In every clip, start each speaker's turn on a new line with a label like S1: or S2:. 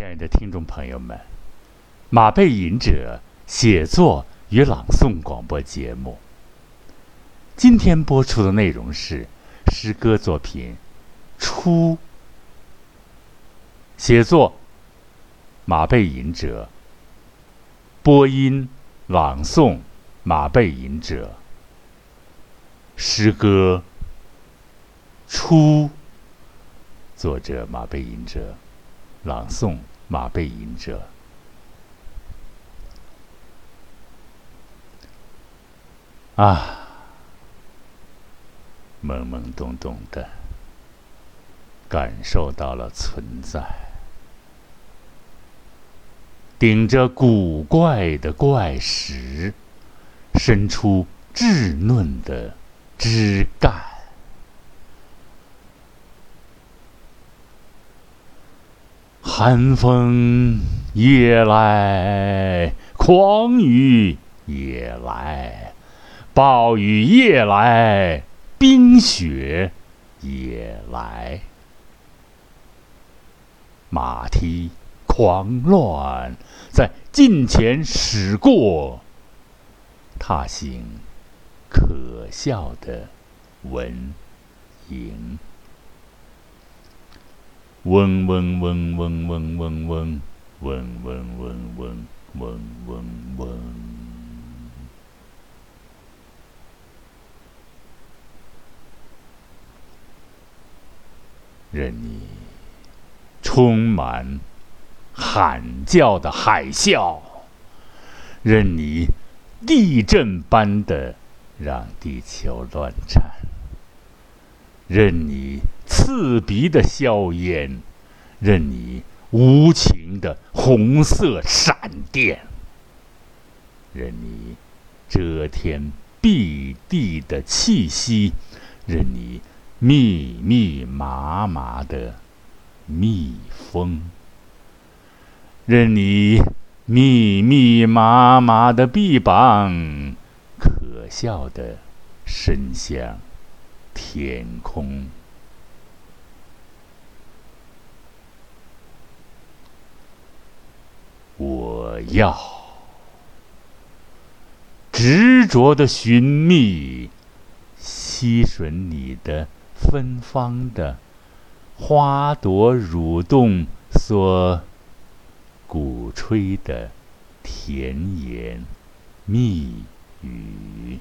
S1: 亲爱的听众朋友们，马背吟者写作与朗诵广播节目，今天播出的内容是诗歌作品《初》，写作马背吟者，播音朗诵马背吟者，诗歌《初》，作者马背吟者。朗诵马背吟者啊，懵懵懂懂的感受到了存在，顶着古怪的怪石，伸出稚嫩的枝干。寒风夜来，狂雨也来，暴雨夜来，冰雪也来。马蹄狂乱，在近前驶过，踏行可笑的蚊蝇。嗡嗡嗡嗡嗡嗡嗡嗡嗡嗡嗡嗡嗡。任你充满喊叫的海啸，任你地震般的让地球乱颤，任你。刺鼻的硝烟，任你无情的红色闪电，任你遮天蔽地的气息，任你密密麻麻的蜜蜂，任你密密麻麻的臂膀，可笑的伸向天空。我要执着的寻觅，吸吮你的芬芳的花朵蠕动所鼓吹的甜言蜜语，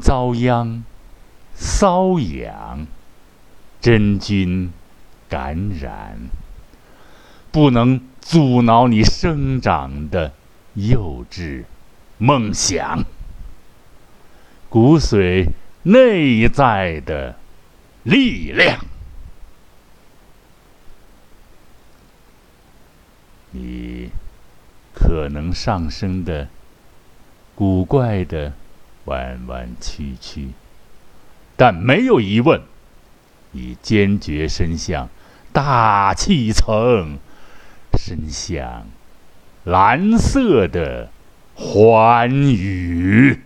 S1: 遭殃瘙痒真菌。感染，不能阻挠你生长的幼稚梦想，骨髓内在的力量。你可能上升的古怪的弯弯曲曲，但没有疑问，你坚决伸向。大气层伸向蓝色的寰宇，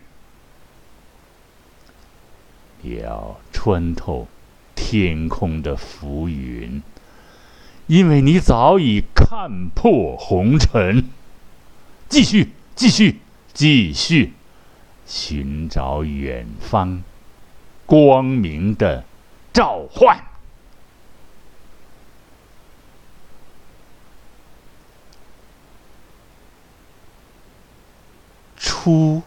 S1: 要穿透天空的浮云，因为你早已看破红尘。继续，继续，继续，寻找远方光明的召唤。初，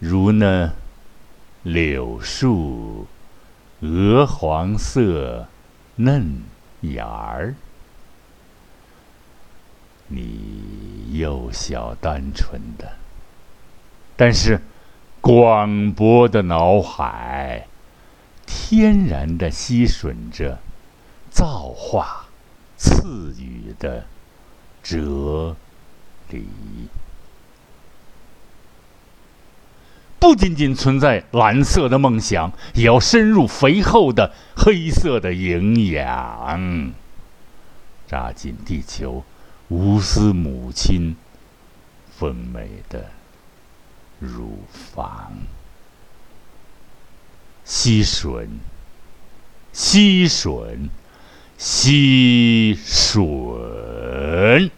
S1: 如那柳树鹅黄色嫩芽儿，你幼小单纯的，但是广博的脑海，天然的吸吮着造化赐予的哲。里不仅仅存在蓝色的梦想，也要深入肥厚的黑色的营养，扎进地球无私母亲丰美的乳房，吸吮，吸吮，吸吮。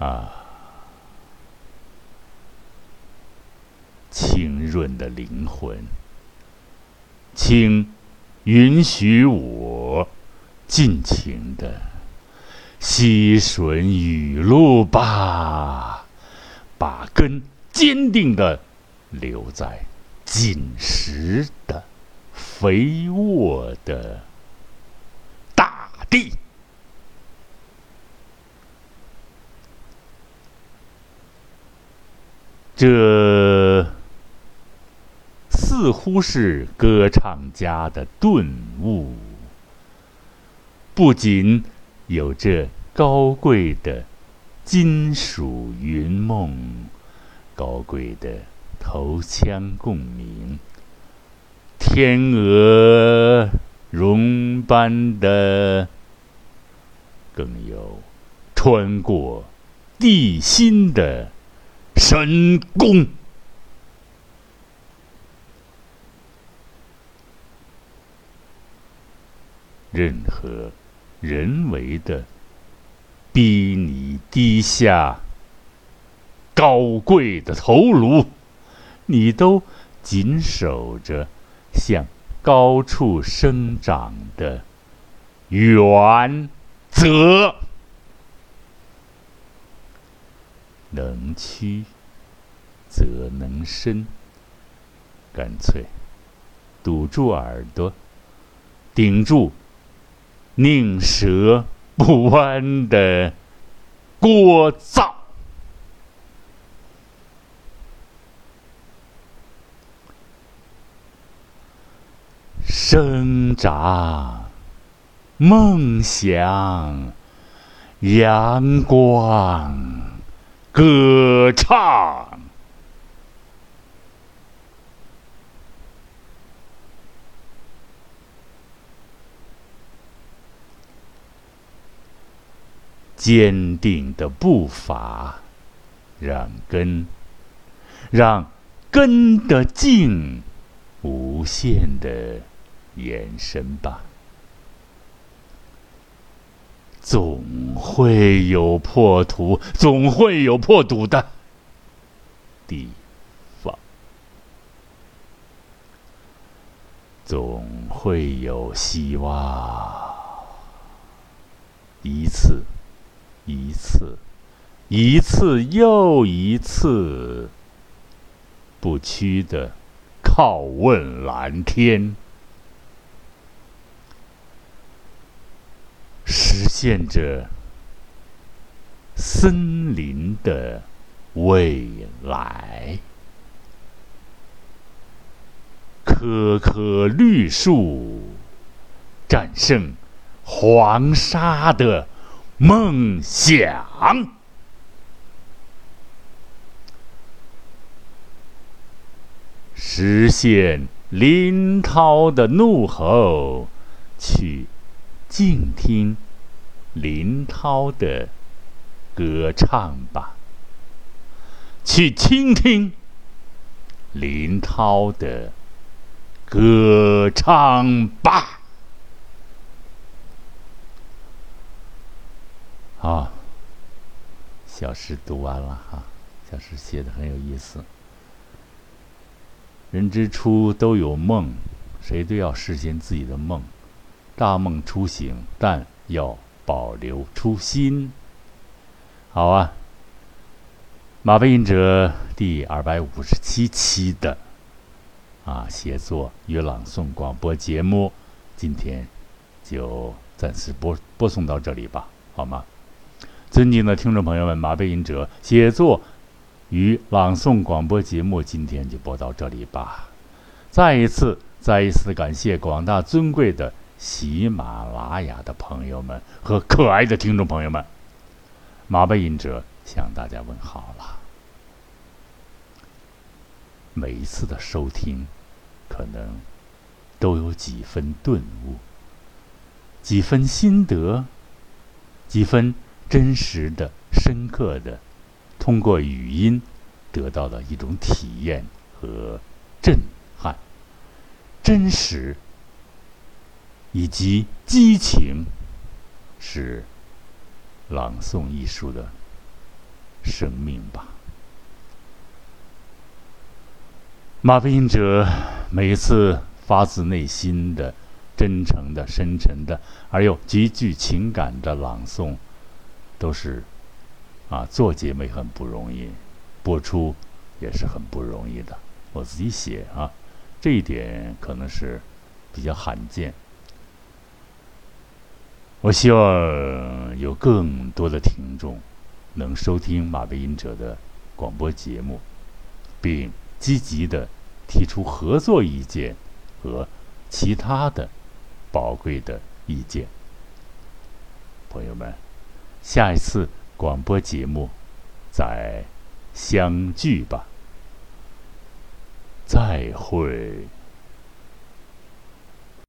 S1: 啊，清润的灵魂，请允许我尽情的吸吮雨露吧，把根坚定的留在紧实的、肥沃的大地。这似乎是歌唱家的顿悟，不仅有着高贵的金属云梦，高贵的头腔共鸣，天鹅绒般的，更有穿过地心的。神功，任何人为的逼你低下高贵的头颅，你都紧守着向高处生长的原则。能屈则能伸，干脆堵住耳朵，顶住宁折不弯的聒噪，生长梦想阳光。歌唱，坚定的步伐，让根，让根的茎无限的延伸吧。总会有破土，总会有破土的地方，总会有希望。一次，一次，一次又一次，不屈的拷问蓝天。实现着森林的未来，棵棵绿树战胜黄沙的梦想，实现林涛的怒吼，去。静听林涛的歌唱吧，去倾听林涛的歌唱吧。好，小诗读完了哈，小诗写的很有意思。人之初都有梦，谁都要实现自己的梦。大梦初醒，但要保留初心。好啊，马背吟者第二百五十七期的啊写作与朗诵广播节目，今天就暂时播播送到这里吧，好吗？尊敬的听众朋友们，马背吟者写作与朗诵广播节目今天就播到这里吧。再一次，再一次感谢广大尊贵的。喜马拉雅的朋友们和可爱的听众朋友们，马背吟者向大家问好了。每一次的收听，可能都有几分顿悟，几分心得，几分真实的、深刻的通过语音得到了一种体验和震撼、真实以及激情，是朗诵艺术的生命吧。马背吟者每一次发自内心的、真诚的、深沉的，而又极具情感的朗诵，都是啊，做节目很不容易，播出也是很不容易的。我自己写啊，这一点可能是比较罕见。我希望有更多的听众能收听马背吟者的广播节目，并。积极的提出合作意见和其他的宝贵的意见，朋友们，下一次广播节目再相聚吧，再会。